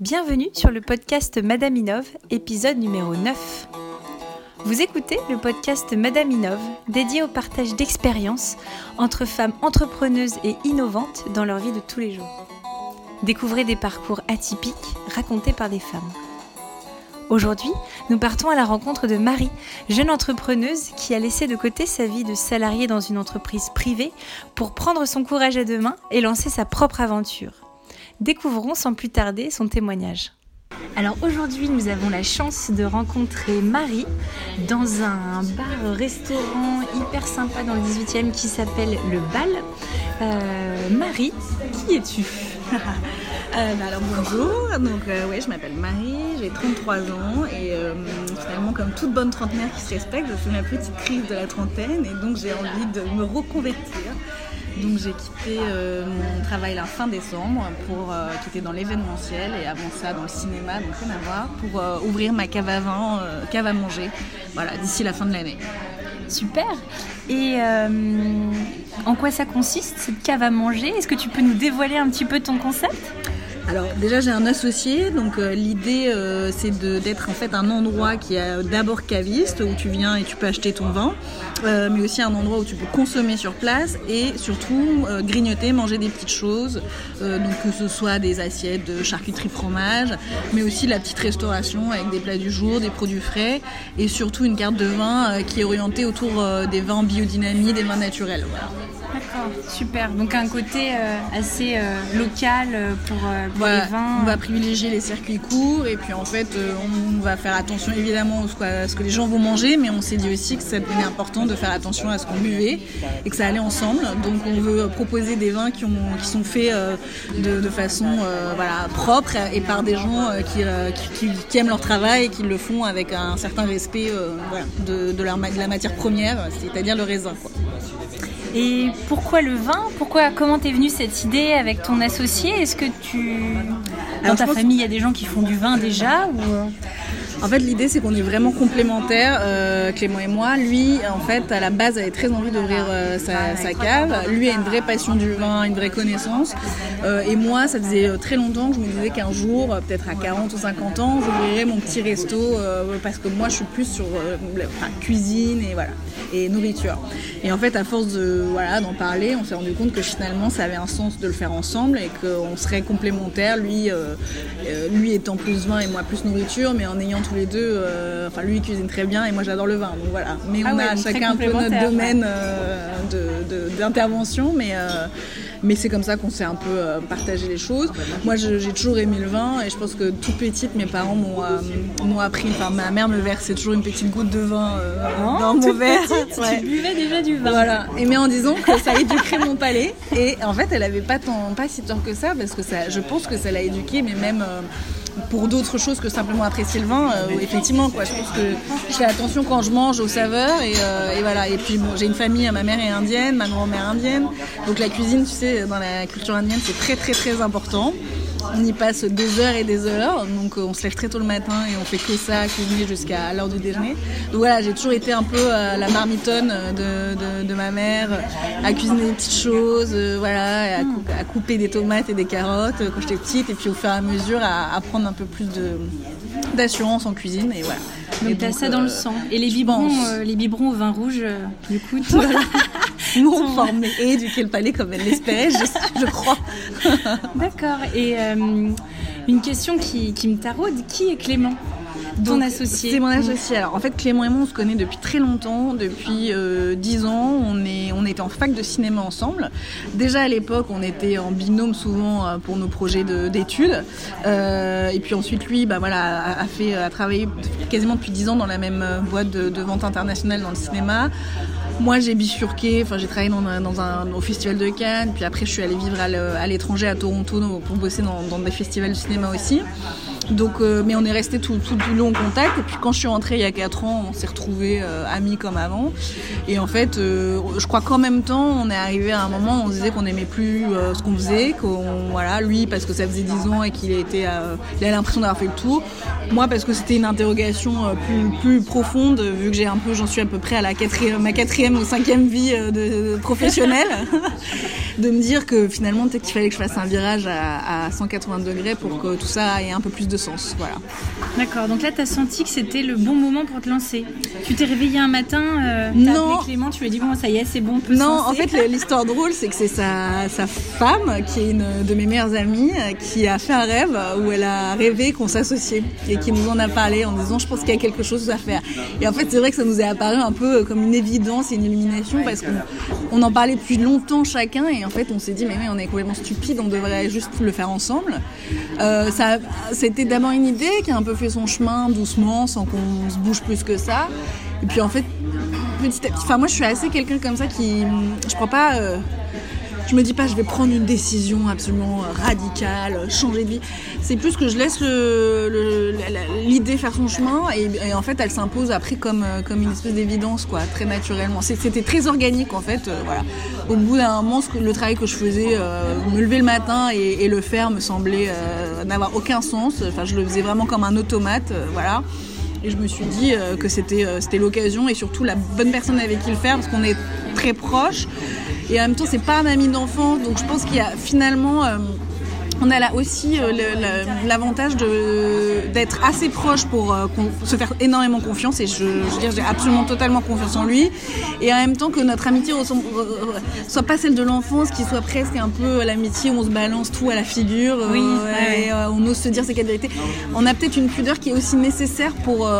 Bienvenue sur le podcast Madame Inov, épisode numéro 9. Vous écoutez le podcast Madame Inov, dédié au partage d'expériences entre femmes entrepreneuses et innovantes dans leur vie de tous les jours. Découvrez des parcours atypiques racontés par des femmes. Aujourd'hui, nous partons à la rencontre de Marie, jeune entrepreneuse qui a laissé de côté sa vie de salariée dans une entreprise privée pour prendre son courage à deux mains et lancer sa propre aventure. Découvrons sans plus tarder son témoignage. Alors aujourd'hui, nous avons la chance de rencontrer Marie dans un bar-restaurant hyper sympa dans le 18e qui s'appelle Le Bal. Euh, Marie, qui es-tu? Euh, bah alors bonjour, donc euh, ouais, je m'appelle Marie, j'ai 33 ans et euh, finalement comme toute bonne trentenaire qui se respecte, je fais ma petite crise de la trentaine et donc j'ai envie de me reconvertir. Donc j'ai quitté mon travail la fin décembre pour quitter dans l'événementiel et avant ça dans le cinéma, donc rien à voir, pour ouvrir ma cave à vin, cave à manger, voilà, d'ici la fin de l'année. Super. Et en quoi ça consiste cette cave à manger? Est-ce que tu peux nous dévoiler un petit peu ton concept? Alors déjà j'ai un associé, donc euh, l'idée euh, c'est d'être en fait un endroit qui est d'abord caviste où tu viens et tu peux acheter ton vin, euh, mais aussi un endroit où tu peux consommer sur place et surtout grignoter, manger des petites choses, donc que ce soit des assiettes de charcuterie fromage, mais aussi la petite restauration avec des plats du jour, des produits frais et surtout une carte de vin qui est orientée autour des vins biodynamiques, des vins naturels. D'accord, super. Donc un côté assez local pour on va privilégier les circuits courts et puis en fait euh, on va faire attention évidemment à ce que les gens vont manger mais on s'est dit aussi que c'était important de faire attention à ce qu'on buvait et que ça allait ensemble. Donc on veut proposer des vins qui, sont faits euh, de, façon euh, propre et par des gens qui, aiment leur travail et qui le font avec un certain respect de, de, la matière première, c'est-à-dire le raisin. Et pourquoi le vin? Pourquoi Comment t'es venue cette idée avec ton associé? Est-ce que tu dans ta famille il y a des gens qui font du vin déjà ou en fait, l'idée, c'est qu'on est vraiment complémentaires, euh, Clément et moi. Lui, en fait, à la base, avait très envie d'ouvrir euh, sa, cave. Lui a une vraie passion du vin, une vraie connaissance. Euh, et moi, ça faisait très longtemps que je me disais qu'un jour, peut-être à 40 ou 50 ans, j'ouvrirais mon petit resto parce que moi, je suis plus sur la cuisine et voilà et nourriture. Et en fait, à force de voilà d'en parler, on s'est rendu compte que finalement, ça avait un sens de le faire ensemble et qu'on serait complémentaires. Lui, lui étant plus vin et moi plus nourriture, mais en ayant tous les deux, euh, enfin lui il cuisine très bien et moi j'adore le vin, donc voilà. Mais ah on a chacun un peu notre domaine euh, d'intervention, mais euh, mais c'est comme ça qu'on s'est un peu partagé les choses. Moi, j'ai toujours aimé le vin et je pense que tout petite, mes parents m'ont appris. Enfin, ma mère me versait toujours une petite goutte de vin oh, dans mon verre. Tu buvais déjà du vin. Voilà. Et mais en disant que ça éduquerait mon palais. Et en fait, elle avait pas tant, pas si tort que ça parce que ça, je pense que ça l'a éduqué, mais même pour d'autres choses que simplement apprécier le vin, effectivement, quoi. Je pense que je fais attention quand je mange aux saveurs et, et voilà. Et puis bon, j'ai une famille, ma mère est indienne, ma grand-mère indienne, donc la cuisine, tu sais, dans la culture indienne, c'est très très très important. On y passe des heures et des heures, donc euh, on se lève très tôt le matin et on fait que ça, cuisiner jusqu'à l'heure du déjeuner. Donc voilà, j'ai toujours été un peu euh, la marmitonne de, de, ma mère, à cuisiner des petites choses, euh, voilà, à, couper des tomates et des carottes quand j'étais petite, et puis au fur et à mesure à, prendre un peu plus d'assurance en cuisine, et voilà. Donc t'as ça dans le sang. Et les biberons, les biberons au vin rouge, du coup, m'ont formé et éduqué le palais comme elle l'espérait, je, crois. D'accord. Et euh, une question qui, qui me taraude, qui est Clément? Ton associé C'est mon associé. Alors en fait, Clément et moi, on se connaît depuis très longtemps, depuis euh, 10 ans. On, est, on était en fac de cinéma ensemble. Déjà à l'époque, on était en binôme souvent euh, pour nos projets d'études. Euh, et puis ensuite, lui, bah, voilà, a, fait, a travaillé quasiment depuis 10 ans dans la même euh, boîte de, de vente internationale dans le cinéma. Moi, j'ai bifurqué, enfin, j'ai travaillé dans un, dans un, au Festival de Cannes, puis après, je suis allée vivre à l'étranger, à Toronto, pour bosser dans, dans des festivals de cinéma aussi. Donc, mais on est resté tout, tout du long en contact. Et puis quand je suis rentrée il y a 4 ans, on s'est retrouvés amis comme avant. Et en fait, je crois qu'en même temps, on est arrivé à un moment où on se disait qu'on n'aimait plus ce qu'on faisait, qu'on voilà, lui parce que ça faisait 10 ans et qu'il était, il a l'impression d'avoir fait le tour. Moi parce que c'était une interrogation plus, plus profonde, vu que j'ai un peu, j'en suis à peu près à la quatrième, ma quatrième ou cinquième vie de, professionnelle. de me dire que finalement peut-être qu'il fallait que je fasse un virage à, 180 degrés pour que tout ça ait un peu plus de sens. Voilà. D'accord, donc là tu as senti que c'était le bon moment pour te lancer. Tu t'es réveillé un matin, euh, non. Clément, tu lui as dit bon ça y est c'est bon. non, en fait l'histoire drôle c'est que c'est sa, sa, femme qui est une de mes meilleures amies qui a fait un rêve où elle a rêvé qu'on s'associait et qui nous en a parlé en disant je pense qu'il y a quelque chose à faire. Et en fait c'est vrai que ça nous est apparu un peu comme une évidence et une illumination parce qu'on en parlait depuis longtemps chacun et en fait, on s'est dit, mais, mais on est complètement stupide, on devrait juste le faire ensemble. Euh, ça, c'était d'abord une idée qui a un peu fait son chemin doucement, sans qu'on se bouge plus que ça. Et puis en fait, petit à petit, enfin moi je suis assez quelqu'un comme ça qui, je crois pas. Euh, je me dis pas je vais prendre une décision absolument radicale, changer de vie. C'est plus que je laisse l'idée faire son chemin et, en fait elle s'impose après comme, comme une espèce d'évidence quoi, très naturellement. C'était très organique en fait. Euh, voilà. Au bout d'un moment, le travail que je faisais, euh, me lever le matin et, le faire me semblait euh, n'avoir aucun sens. Enfin, je le faisais vraiment comme un automate, voilà. Et je me suis dit que c'était l'occasion et surtout la bonne personne avec qui le faire parce qu'on est très proches. Et en même temps, c'est pas un ami d'enfance, donc je pense qu'il y a finalement. Euh, on a là aussi euh, l'avantage d'être assez proche pour euh, se faire énormément confiance et je, veux dire j'ai absolument totalement confiance en lui et en même temps que notre amitié soit pas celle de l'enfance qui soit presque un peu l'amitié où on se balance tout à la figure oui, et on ose se dire ses quatre vérités on a peut-être une pudeur qui est aussi nécessaire pour,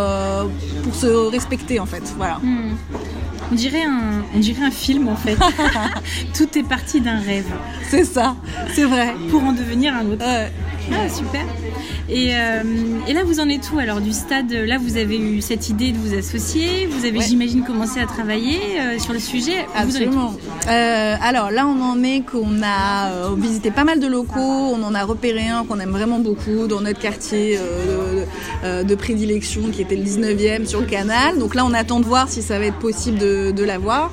pour se respecter en fait voilà hmm. On dirait un, on dirait un film en fait. Tout est parti d'un rêve. C'est ça, c'est vrai. Pour en devenir un autre. Ah, super. Et, euh, et, là, vous en êtes où alors du stade Là, vous avez eu cette idée de vous associer. Vous avez, j'imagine, commencé à travailler euh, sur le sujet. Absolument. Euh, alors là, on en est qu'on a visité pas mal de locaux. On en a repéré un qu'on aime vraiment beaucoup dans notre quartier de, de, prédilection qui était le 19e sur le canal. Donc là, on attend de voir si ça va être possible de, de l'avoir.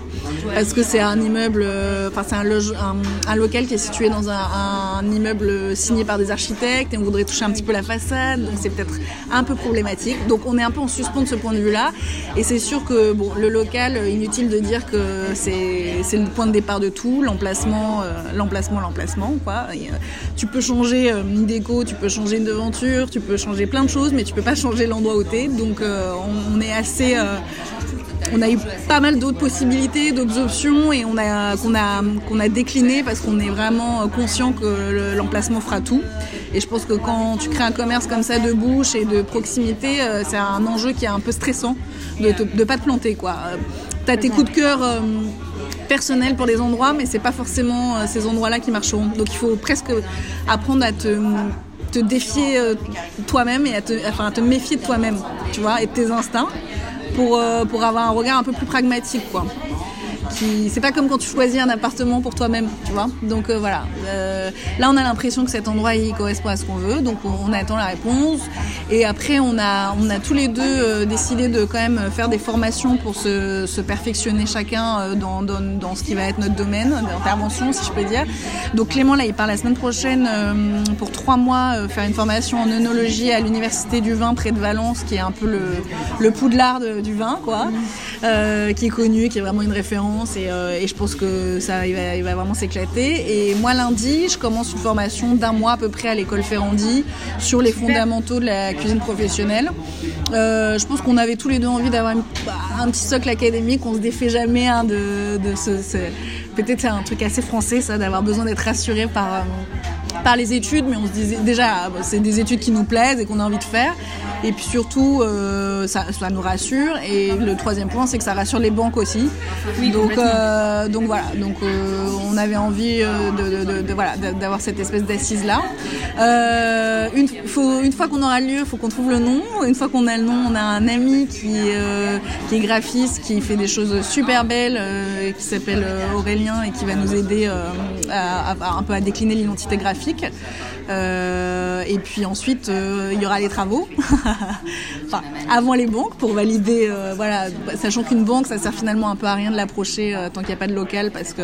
Parce que c'est un immeuble, enfin, c'est un, un, local qui est situé dans un, un immeuble signé par des architectes et on voudrait toucher un petit peu la façade, donc c'est peut-être un peu problématique. Donc on est un peu en suspens de ce point de vue-là. Et c'est sûr que le local, inutile de dire que c'est le point de départ de tout, l'emplacement, euh, l'emplacement, l'emplacement. Euh, tu peux changer euh, une déco, tu peux changer une devanture, tu peux changer plein de choses, mais tu peux pas changer l'endroit où t'es. Donc on, est assez on a eu pas mal d'autres possibilités, d'autres options et on a qu'on a décliné parce qu'on est vraiment conscient que l'emplacement fera tout. Et je pense que quand tu crées un commerce comme ça de bouche et de proximité, euh, c'est un enjeu qui est un peu stressant de ne pas te planter. quoi. Euh, tu as tes coups de cœur euh, personnels pour des endroits, mais c'est pas forcément ces endroits-là qui marcheront. Donc il faut presque apprendre à te, te défier toi-même et à te, enfin, à te méfier de toi-même, tu vois, et de tes instincts pour, pour avoir un regard un peu plus pragmatique, quoi c'est pas comme quand tu choisis un appartement pour toi-même, tu vois. Donc euh, voilà. Euh, là, on a l'impression que cet endroit il correspond à ce qu'on veut, donc on, attend la réponse. Et après, on a, on a tous les deux euh, décidé de quand même faire des formations pour se, se perfectionner chacun dans, dans, dans, ce qui va être notre domaine d'intervention, si je peux dire. Donc Clément, là, il part la semaine prochaine pour trois mois faire une formation en œnologie à l'université du vin près de Valence, qui est un peu le, le poudlard du vin, quoi, qui est connu, qui est vraiment une référence euh, et, je pense que ça il va, vraiment s'éclater. Et moi lundi, je commence une formation d'un mois à peu près à l'école Ferrandi sur les fondamentaux de la cuisine professionnelle. Euh, je pense qu'on avait tous les deux envie d'avoir un petit socle académique, on se défait jamais hein, de, ce, peut-être c'est un truc assez français ça, d'avoir besoin d'être rassuré par euh, par les études, mais on se disait déjà, c'est des études qui nous plaisent et qu'on a envie de faire. Et puis surtout, euh, ça, nous rassure. Et le troisième point, c'est que ça rassure les banques aussi. donc, euh, donc voilà. Donc euh, on avait envie de, voilà d'avoir cette espèce d'assise là. une, faut, une fois qu'on aura le lieu, il faut qu'on trouve le nom. Une fois qu'on a le nom, on a un ami qui, qui est graphiste, qui fait des choses super belles, qui s'appelle Aurélien et qui va nous aider un peu à décliner l'identité graphique. Euh, et puis ensuite, euh, il y aura les travaux, enfin, avant les banques pour valider, euh, voilà, sachant qu'une banque, ça sert finalement un peu à rien de l'approcher tant qu'il n'y a pas de local parce que,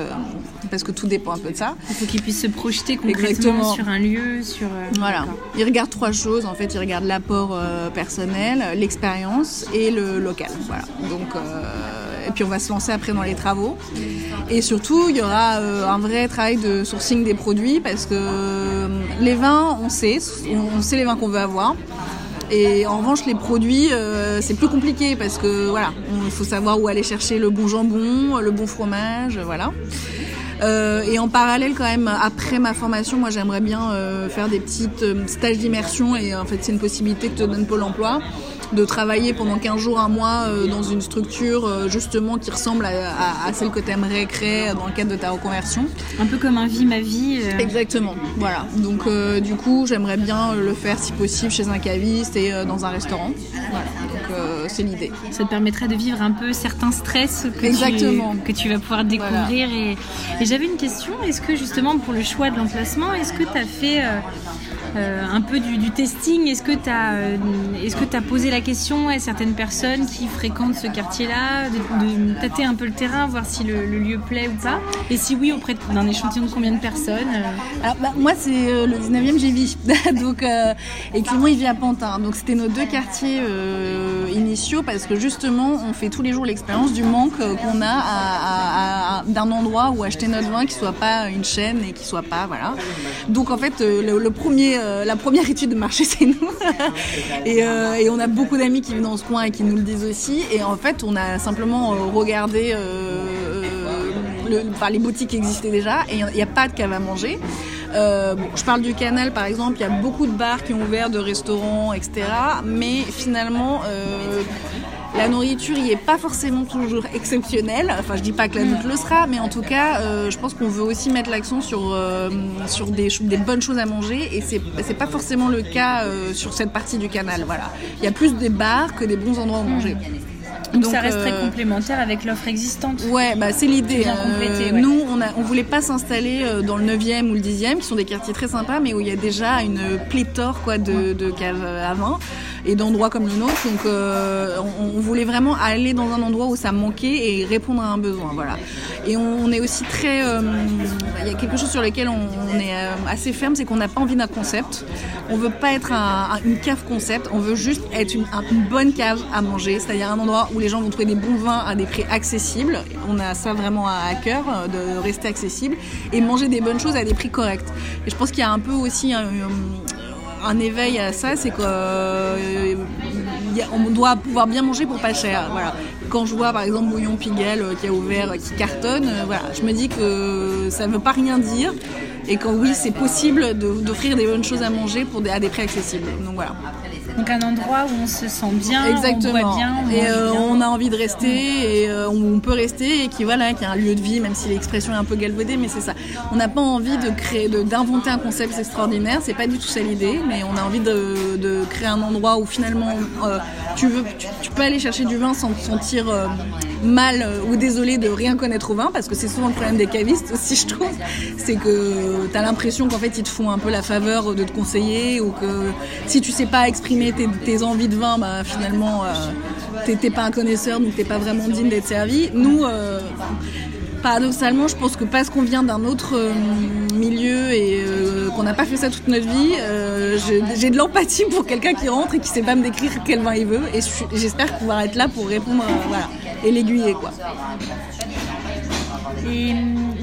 parce que tout dépend un peu de ça. Il faut qu'ils puissent se projeter concrètement sur un lieu, sur... voilà, ils regardent trois choses, en fait, ils regardent l'apport personnel, l'expérience et le local, voilà. Donc, et puis on va se lancer après dans les travaux. Et surtout, il y aura un vrai travail de sourcing des produits parce que les les vins, on sait, on sait les vins qu'on veut avoir. Et en revanche, les produits, euh, c'est plus compliqué parce que voilà, il faut savoir où aller chercher le bon jambon, le bon fromage, voilà. Euh, et en parallèle, quand même, après ma formation, moi, j'aimerais bien euh, faire des petits stages d'immersion. Et en fait, c'est une possibilité que te donne Pôle Emploi de travailler pendant 15 jours, un mois euh, dans une structure euh, justement qui ressemble à, celle que tu aimerais créer dans le cadre de ta reconversion. Un peu comme un vie ma vie. Euh. Exactement, voilà. Donc du coup, j'aimerais bien le faire si possible chez un caviste et dans un restaurant. Voilà, donc c'est l'idée. Ça te permettrait de vivre un peu certains stress que, Exactement. Tu, que tu vas pouvoir découvrir. Et, et j'avais une question, est-ce que justement pour le choix de l'emplacement, est-ce que tu as fait... Euh, un peu du, testing. Est-ce que tu as, euh, est-ce que as posé la question à certaines personnes qui fréquentent ce quartier-là, de, tâter un peu le terrain, voir si le, lieu plaît ou pas? Et si oui, auprès d'un échantillon de combien de personnes euh? Bah, Moi, c'est le 19e, j'ai vu. donc, et Clément, il vit à Pantin. Donc, c'était nos deux quartiers initiaux parce que justement, on fait tous les jours l'expérience du manque qu'on a d'un endroit où acheter notre vin qui soit pas une chaîne et qui soit pas. Voilà. Donc, en fait, le premier euh, la première étude de marché, c'est nous. Euh, et, on a beaucoup d'amis qui vivent dans ce coin et qui nous le disent aussi. Et en fait, on a simplement euh, regardé les boutiques qui existaient déjà et il n'y a, pas de cave à manger. je parle du canal par exemple, il y a beaucoup de bars qui ont ouvert, de restaurants, etc. Mais finalement, la nourriture y est pas forcément toujours exceptionnelle. Enfin, je dis pas que la doute le sera, mais en tout cas, euh, je pense qu'on veut aussi mettre l'accent sur, euh, sur des, des, bonnes choses à manger et c'est, c'est pas forcément le cas euh, sur cette partie du canal. Voilà. Il y a plus des bars que des bons endroits où manger. Donc, ça reste très complémentaire avec l'offre existante. Ouais, bah c'est l'idée. Nous, on a, on voulait pas s'installer dans le 9e ou le 10e, qui sont des quartiers très sympas, mais où il y a déjà une pléthore quoi de, de caves à vin et d'endroits comme le nôtre. Donc euh, on, voulait vraiment aller dans un endroit où ça manquait et répondre à un besoin. Voilà. Et on, est aussi très... Euh, il y a quelque chose sur lequel on, est euh, assez ferme, c'est qu'on n'a pas envie d'un concept. On veut pas être une cave concept, on veut juste être une, bonne cave à manger, c'est-à-dire un endroit où les gens vont trouver des bons vins à des prix accessibles. On a ça vraiment à, cœur, de rester accessible, et manger des bonnes choses à des prix corrects. Et je pense qu'il y a un peu aussi un, un éveil à ça, c'est qu'on euh, doit pouvoir bien manger pour pas cher. Voilà. Quand je vois par exemple Bouillon Pigalle euh, qui a ouvert, qui cartonne, euh, voilà, je me dis que ça ne veut pas rien dire et que oui, c'est possible d'offrir des bonnes choses à manger pour à des prix accessibles. Donc voilà. Donc un endroit où on se sent bien, Exactement. on bien, on et euh, on a envie de rester et euh, on peut rester et qui voilà, qui a un lieu de vie, même si l'expression est un peu galvaudée, mais c'est ça. On n'a pas envie de créer, d'inventer un concept extraordinaire, c'est pas du tout ça l'idée, mais on a envie de, de, créer un endroit où finalement euh, tu veux, tu, peux aller chercher du vin sans te sentir mal ou désolé de rien connaître au vin, parce que c'est souvent le problème des cavistes aussi, je trouve, c'est que tu as l'impression qu'en fait ils te font un peu la faveur de te conseiller ou que si tu sais pas exprimer tes, envies de vin, bah, finalement, euh, t'es pas un connaisseur, donc t'es pas vraiment digne d'être servi. Nous, euh, paradoxalement, je pense que parce qu'on vient d'un autre euh, milieu et qu'on n'a pas fait ça toute notre vie, j'ai de l'empathie pour quelqu'un qui rentre et qui sait pas me décrire quel vin il veut. Et j'espère pouvoir être là pour répondre, voilà, et l'aiguiller,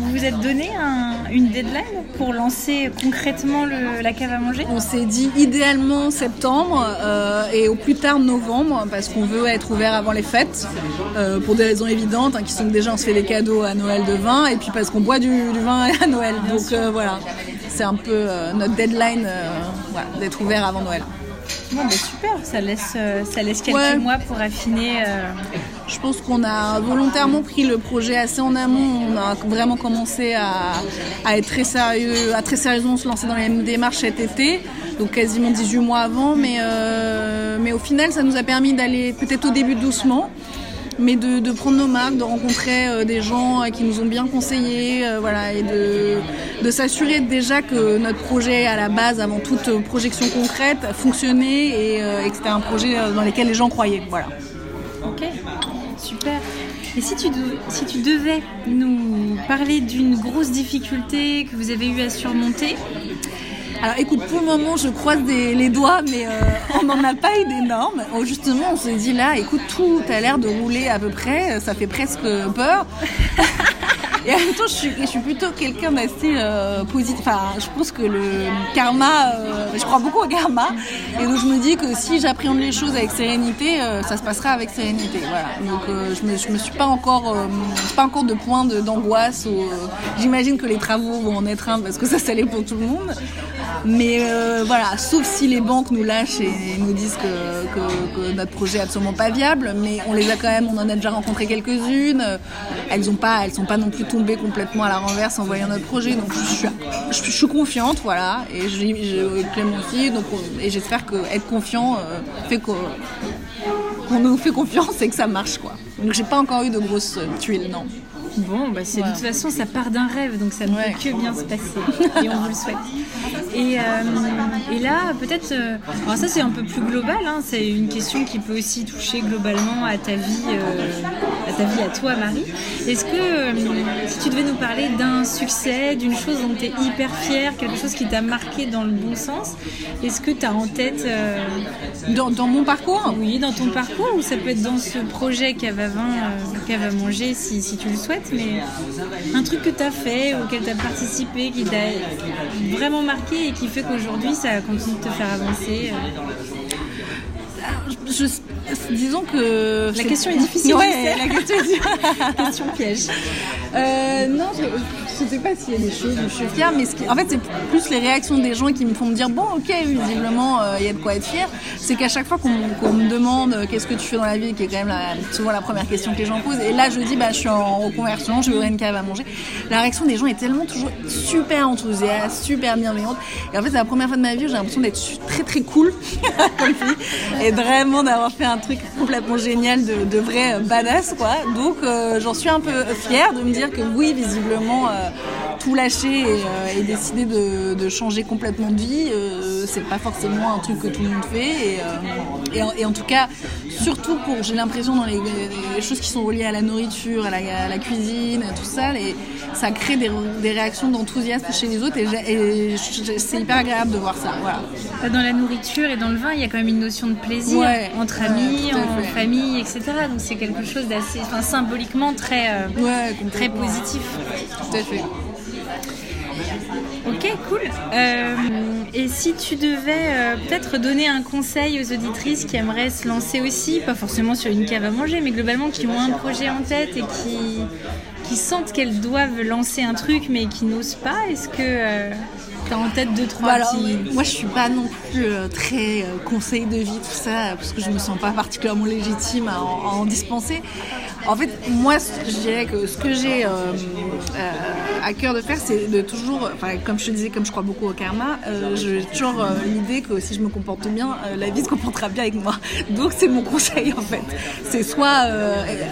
vous vous êtes donné une deadline pour lancer concrètement la cave à manger? On s'est dit idéalement septembre euh, et au plus tard novembre parce qu'on veut être ouvert avant les fêtes euh, pour des raisons évidentes hein, qui sont que déjà on se fait des cadeaux à Noël de vin et puis parce qu'on boit du, vin à Noël. Donc euh, voilà, c'est un peu notre deadline d'être ouvert avant Noël. Bon, bah, super, ça laisse, ça laisse quelques mois pour affiner. Euh. Je pense qu'on a volontairement pris le projet assez en amont. On a vraiment commencé à, être très sérieux, à très sérieusement se lancer dans les démarches cet été, donc quasiment 18 mois avant. Mais, euh, mais au final, ça nous a permis d'aller peut-être au début doucement. mais de, prendre nos marques, de rencontrer des gens qui nous ont bien conseillés, voilà, et de, s'assurer déjà que notre projet à la base, avant toute projection concrète, fonctionnait et, et que c'était un projet dans lequel les gens croyaient. Voilà. Ok. Et si tu, devais nous parler d'une grosse difficulté que vous avez eu à surmonter alors écoute, pour le moment, je croise les doigts, mais euh, on n'en a pas eu d'énormes. Oh, justement, on s'est dit là, écoute, tout a l'air de rouler à peu près, ça fait presque peur. Et en même temps, je suis, je suis plutôt quelqu'un d'assez euh, positif. Enfin, je pense que le karma, euh, je crois beaucoup au karma. Et donc, je me dis que si j'appréhende les choses avec sérénité, euh, ça se passera avec sérénité. Voilà. Donc, je, me, je me suis pas encore, pas encore de point d'angoisse. J'imagine que les travaux vont en être un parce que ça, ça l'est pour tout le monde. Mais voilà, sauf si les banques nous lâchent et, nous disent que, notre projet est absolument pas viable. Mais on les a quand même, on en a déjà rencontré quelques-unes. Elles ont pas, elles sont pas non plus tout complètement à la renverse en voyant notre projet. Donc je suis, je, suis confiante, voilà. Et je, je aussi. Donc, et j'espère que être confiant euh, fait qu'on nous fait confiance et que ça marche, quoi. Donc j'ai pas encore eu de grosses tuiles, non. Bon, bah c'est de toute façon, ça part d'un rêve, donc ça ne peut que bien se passer. Et on vous le souhaite. Et, euh, et là, peut-être, euh, alors ça c'est un peu plus global, hein, c'est une question qui peut aussi toucher globalement à ta vie, euh, à ta vie à toi, Marie. Est-ce que si tu devais nous parler d'un succès, d'une chose dont tu es hyper fière, quelque chose qui t'a marqué dans le bon sens, est-ce que tu as en tête dans, dans, mon parcours? Oui, dans ton parcours, ou ça peut être dans ce projet 20, Cava manger si, si tu le souhaites, mais un truc que tu as fait, auquel tu as participé, qui t'a vraiment marqué et qui fait qu'aujourd'hui ça continue de te faire avancer euh, Disons que. La question est difficile. Ouais, la question est question piège. Euh, non, je, je sais pas s'il y a des choses où je suis fière, mais en fait, c'est plus les réactions des gens qui me font me dire bon, ok, visiblement, euh, il y a de quoi être fier. C'est qu'à chaque fois qu'on me demande euh, qu'est-ce que tu fais dans la vie, qui est quand même souvent la première question que les gens posent, et là, je dis bah, je suis en reconversion, je veux une cave à manger. La réaction des gens est tellement toujours super enthousiaste, super bienveillante. Et en fait, c'est la première fois de ma vie où j'ai l'impression d'être très très cool comme fille, et vraiment d'avoir fait un truc complètement génial, de, de vrai badass, quoi. Donc, euh, j'en suis un peu fière de me dire que oui, visiblement, tout lâcher et, décider de, changer complètement de vie, c'est pas forcément un truc que tout le monde fait. Et, en, tout cas, surtout pour, j'ai l'impression, dans les, choses qui sont reliées à la nourriture, à la, cuisine, à tout ça, ça crée des, réactions d'enthousiasme chez les autres et, c'est hyper agréable de voir ça. Voilà. Dans la nourriture et dans le vin, il y a quand même une notion de plaisir entre amis, en famille, etc. Donc c'est quelque chose d'assez, enfin, symboliquement très, très positif. Tout à fait. Ok, cool. Euh, et si tu devais euh, peut-être donner un conseil aux auditrices qui aimeraient se lancer aussi, pas forcément sur une cave à manger, mais globalement qui ont un projet en tête et qui, sentent qu'elles doivent lancer un truc mais qui n'osent pas, est-ce que euh, tu as en tête deux, trois bah Moi, je suis pas non plus très conseil de vie, tout ça, parce que je me sens pas particulièrement légitime à en dispenser. En fait, moi, je dirais que ce que j'ai euh, euh, à cœur de faire, c'est de toujours, comme je te disais, comme je crois beaucoup au karma, euh, j'ai toujours l'idée que si je me comporte bien, la vie se comportera bien avec moi. Donc, c'est mon conseil, en fait. C'est soit,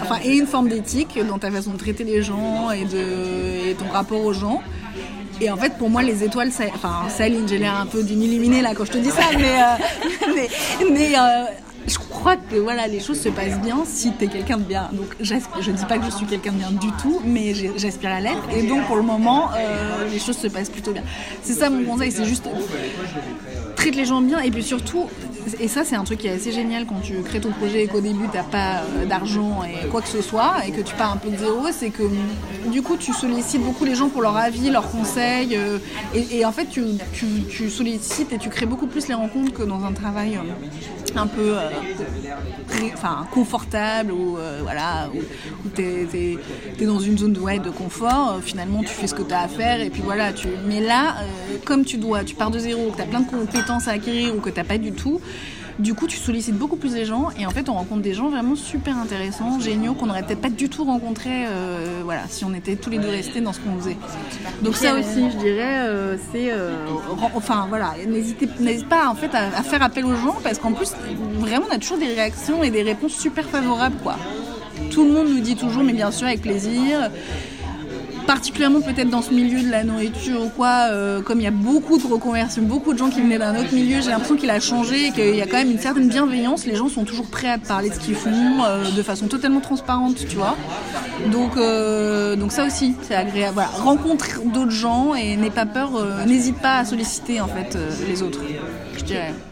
enfin, et une forme d'éthique dans ta façon de traiter les gens et, de, et ton rapport aux gens. Et en fait, pour moi, les étoiles, ça, enfin, Céline, j'ai l'air un peu d'une là quand je te dis ça, mais, mais, mais je crois que voilà, les choses se passent bien si tu es quelqu'un de bien. Donc je ne dis pas que je suis quelqu'un de bien du tout, mais j'aspire à l'être. Et donc pour le moment, euh, les choses se passent plutôt bien. C'est ça mon conseil, c'est juste traite les gens bien et puis surtout et ça c'est un truc qui est assez génial quand tu crées ton projet et qu'au début t'as pas euh, d'argent et quoi que ce soit et que tu pars un peu de zéro c'est que du coup tu sollicites beaucoup les gens pour leur avis leurs conseils euh, et, en fait tu, tu, sollicites et tu crées beaucoup plus les rencontres que dans un travail un peu enfin, confortable ou voilà où, tu es, dans une zone de, ouais, de confort finalement tu fais ce que tu as à faire et puis voilà tu mais là comme tu dois tu pars de zéro que tu as plein de compétences à acquérir ou que tu n'as pas du tout, du coup, tu sollicites beaucoup plus les gens et en fait, on rencontre des gens vraiment super intéressants, géniaux, qu'on n'aurait peut-être pas du tout rencontrés euh, voilà, si on était tous les deux restés dans ce qu'on faisait. Donc, ça aussi, je dirais, euh, c'est. Euh, enfin, voilà, n'hésite pas en fait à, faire appel aux gens parce qu'en plus, vraiment, on a toujours des réactions et des réponses super favorables, quoi tout le monde nous dit toujours, mais bien sûr, avec plaisir particulièrement peut-être dans ce milieu de la nourriture ou quoi, euh, comme il y a beaucoup de reconversions, beaucoup de gens qui venaient d'un autre milieu, j'ai l'impression qu'il a changé et qu'il y a quand même une certaine bienveillance. Les gens sont toujours prêts à parler de ce qu'ils font euh, de façon totalement transparente, tu vois. Donc, euh, donc ça aussi, c'est agréable. Voilà, rencontre d'autres gens et n'aie pas peur, n'hésite pas à solliciter en fait les autres.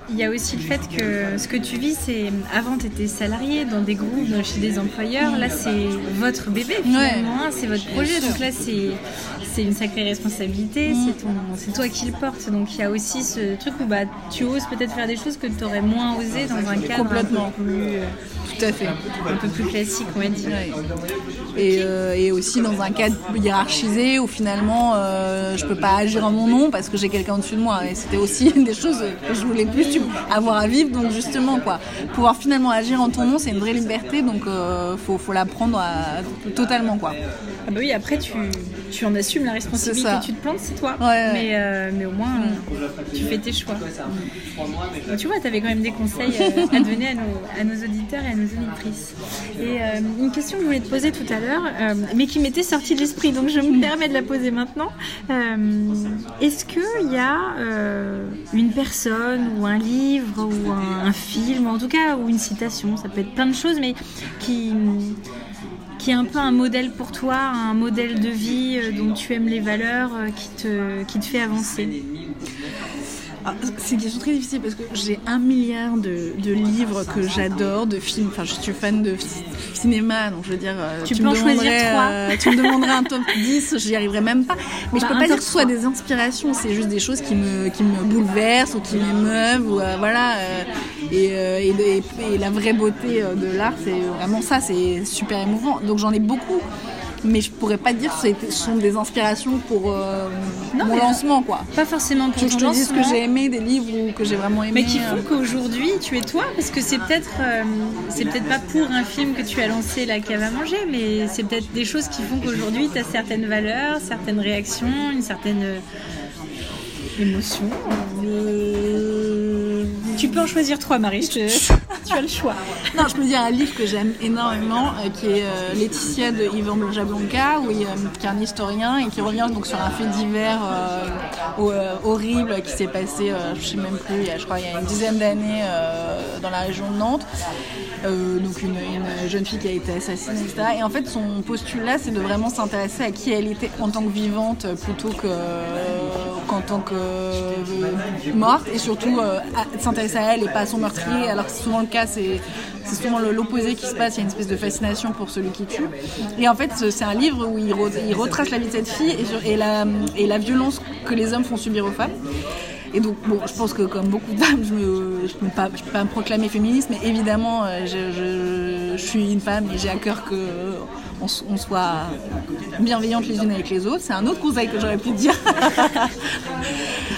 Il y a aussi le fait que ce que tu vis, c'est avant tu étais salarié dans des groupes, chez des employeurs. Là, c'est votre bébé finalement, hein, c'est votre projet. Donc là, c'est une sacrée responsabilité. Mm. C'est toi qui le portes. Donc il y a aussi ce truc où bah tu oses peut-être faire des choses que tu aurais moins osé dans un cadre complètement plus euh, tout à fait un peu plus classique, on va dire. Et, euh, et, aussi dans un cadre hiérarchisé où finalement euh, je peux pas agir en mon nom parce que j'ai quelqu'un au-dessus de moi. Et c'était aussi une des choses que je voulais plus avoir à vivre. Donc justement, quoi, pouvoir finalement agir en ton nom, c'est une vraie liberté. Donc euh, faut, faut l'apprendre totalement, quoi. Ah bah oui, après tu, tu en assumes la responsabilité. Tu te plantes, c'est toi. Mais, euh, mais au moins, tu fais tes choix. tu vois, tu avais quand même des conseils euh, à donner à nos, à nos, auditeurs et à nos auditrices. Et une question que je voulais te poser tout à l'heure, mais qui m'était sortie de l'esprit, donc je me permets de la poser maintenant. Est-ce qu'il y a une personne ou un livre ou un, film, en tout cas, ou une citation, ça peut être plein de choses, mais qui, est un peu un modèle pour toi, un modèle de vie euh, dont tu aimes les valeurs, euh, qui te, fait avancer c'est une question très difficile parce que j'ai un milliard de, livres que j'adore, de films. Enfin, je suis fan de cinéma, donc je veux dire. Euh, tu, peux en choisir trois. Euh, tu me demanderais un top 10, j'y arriverais même pas. Mais je bah, peux pas dire que ce soit des inspirations, c'est juste des choses qui me, qui me bouleversent ou qui m'émeuvent. Ou, euh, voilà. Et, et, la vraie beauté de l'art, c'est vraiment ça, c'est super émouvant. Donc j'en ai beaucoup mais je pourrais pas dire que ce sont des inspirations pour euh, mon lancement quoi. Pas forcément pour que je te dise que j'ai aimé des livres ou que j'ai vraiment aimé. Mais qui font euh. qu'aujourd'hui tu es toi parce que c'est peut-être euh, c'est peut-être pas pour un film que tu as lancé la cave à manger mais c'est peut-être des choses qui font qu'aujourd'hui tu as certaines valeurs, certaines réactions, une certaine émotion. Tu peux en choisir trois, Marie. Tu as le choix. Non, je peux dire un livre que j'aime énormément, euh, qui est euh, Laetitia de Yvan il, euh, qui est un historien et qui revient donc sur un fait divers horrible qui s'est passé, je sais même plus, il y a, je crois, il y a une dizaine d'années dans la région de Nantes. donc une, jeune fille qui a été assassinée, etc. Et en fait, son postulat, c'est de vraiment s'intéresser à qui elle était en tant que vivante plutôt que qu'en tant que morte et surtout s'intéresser à elle et pas à son meurtrier alors que c'est souvent le cas c'est souvent l'opposé qui se passe il y a une espèce de fascination pour celui qui tue. Et en fait c'est un livre où il, retrace la vie de cette fille et, la, et la violence que les hommes font subir aux femmes. Et donc, bon, je pense que comme beaucoup de femmes, je ne peux, pas, me proclamer féministe, mais évidemment, euh, je, je, suis une femme et j'ai à cœur que on, soit bienveillantes les unes avec les autres. C'est un autre conseil que j'aurais pu dire.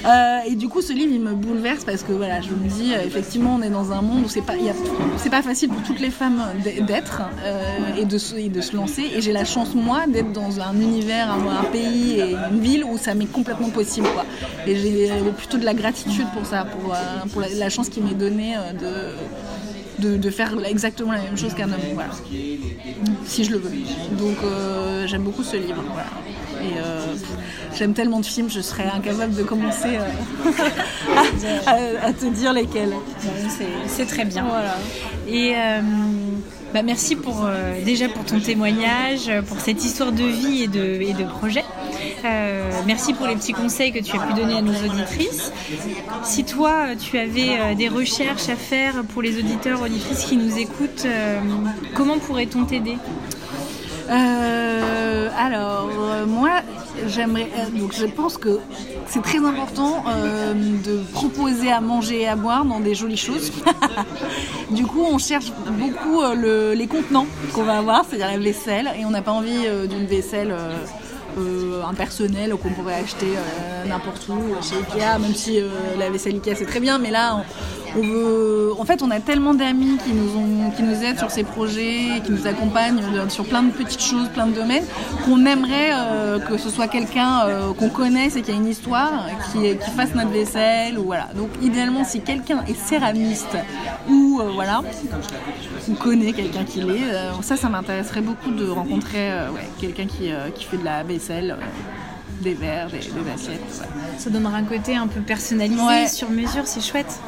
Euh, et du coup, ce livre, il me bouleverse parce que voilà, je me dis, euh, effectivement, on est dans un monde où c'est pas, pas facile pour toutes les femmes d'être euh, et, de, de se lancer. Et j'ai la chance, moi, d'être dans un univers, un, pays et une ville où ça m'est complètement possible. Et j'ai plutôt de la gratitude pour ça, pour, pour la, chance qui m'est donnée de de, faire exactement la même chose qu'un homme, voilà. si je le veux. Donc euh, j'aime beaucoup ce livre. Et euh, j'aime tellement de films, je serais incapable de commencer euh, à, te dire lesquels. C'est très bien. Voilà. Et bah, merci pour, déjà pour ton témoignage, pour cette histoire de vie et de, et de projet. Euh, merci pour les petits conseils que tu as pu donner à nos auditrices. Si toi, tu avais euh, des recherches à faire pour les auditeurs, auditrices qui nous écoutent, euh, comment pourrait-on t'aider? Alors, moi, j'aimerais. donc, je pense que c'est très important de proposer à manger et à boire dans des jolies choses. du coup, on cherche beaucoup les contenants qu'on va avoir, c'est-à-dire la vaisselle, et on n'a pas envie d'une vaisselle euh, un personnel qu'on pourrait acheter euh, n'importe où chez Ikea, même si euh, la vaisselle Ikea c'est très bien, mais là on en fait, on a tellement d'amis qui nous aident sur ces projets, qui nous accompagnent sur plein de petites choses, plein de domaines, qu'on aimerait euh, que ce soit quelqu'un euh, qu'on connaisse et qui a une histoire, qui, fasse notre vaisselle voilà. Donc idéalement, si quelqu'un est céramiste ou euh, voilà, ou connaît quelqu'un qui l'est, ça, ça m'intéresserait beaucoup de rencontrer quelqu'un qui, qui fait de la vaisselle des verres, des, assiettes. Ça donnera un côté un peu personnalisé, sur mesure, c'est chouette.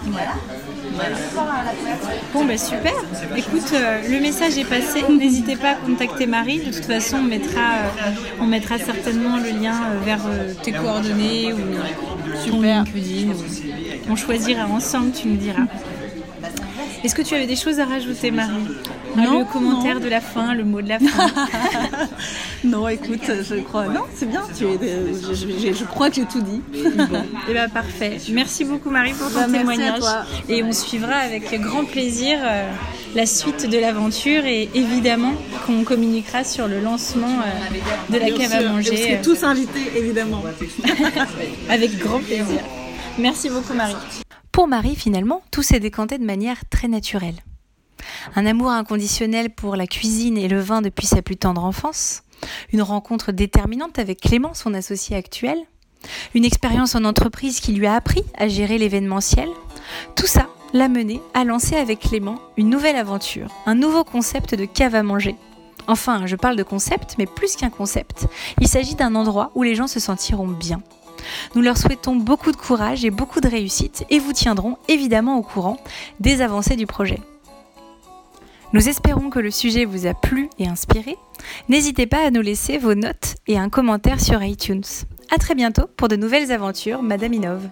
Bon, bah super. Écoute, euh, le message est passé. N'hésitez pas à contacter Marie. De toute façon, on mettra, euh, on mettra certainement le lien euh, vers tes coordonnées ou super. cuisine. On choisira ensemble, tu me diras. Est-ce que tu avais des choses à rajouter, Marie non, Le commentaire de la fin, le mot de la fin. non, écoute, je crois. Non, c'est bien. Tu je, crois que j'ai tout dit. bon. Et eh bien, parfait. Merci beaucoup, Marie, pour ton bah, témoignage. Et on suivra avec grand plaisir euh, la suite de l'aventure et évidemment qu'on communiquera sur le lancement euh, de la cave à manger. Vous serez tous invités, évidemment. avec grand plaisir. Merci beaucoup, Marie. Pour Marie, finalement, tout s'est décanté de manière très naturelle. Un amour inconditionnel pour la cuisine et le vin depuis sa plus tendre enfance, une rencontre déterminante avec Clément, son associé actuel, une expérience en entreprise qui lui a appris à gérer l'événementiel, tout ça l'a mené à lancer avec Clément une nouvelle aventure, un nouveau concept de cave à manger. Enfin, je parle de concept, mais plus qu'un concept. Il s'agit d'un endroit où les gens se sentiront bien, nous leur souhaitons beaucoup de courage et beaucoup de réussite et vous tiendrons évidemment au courant des avancées du projet. Nous espérons que le sujet vous a plu et inspiré. N'hésitez pas à nous laisser vos notes et un commentaire sur iTunes. A très bientôt pour de nouvelles aventures, Madame Inove.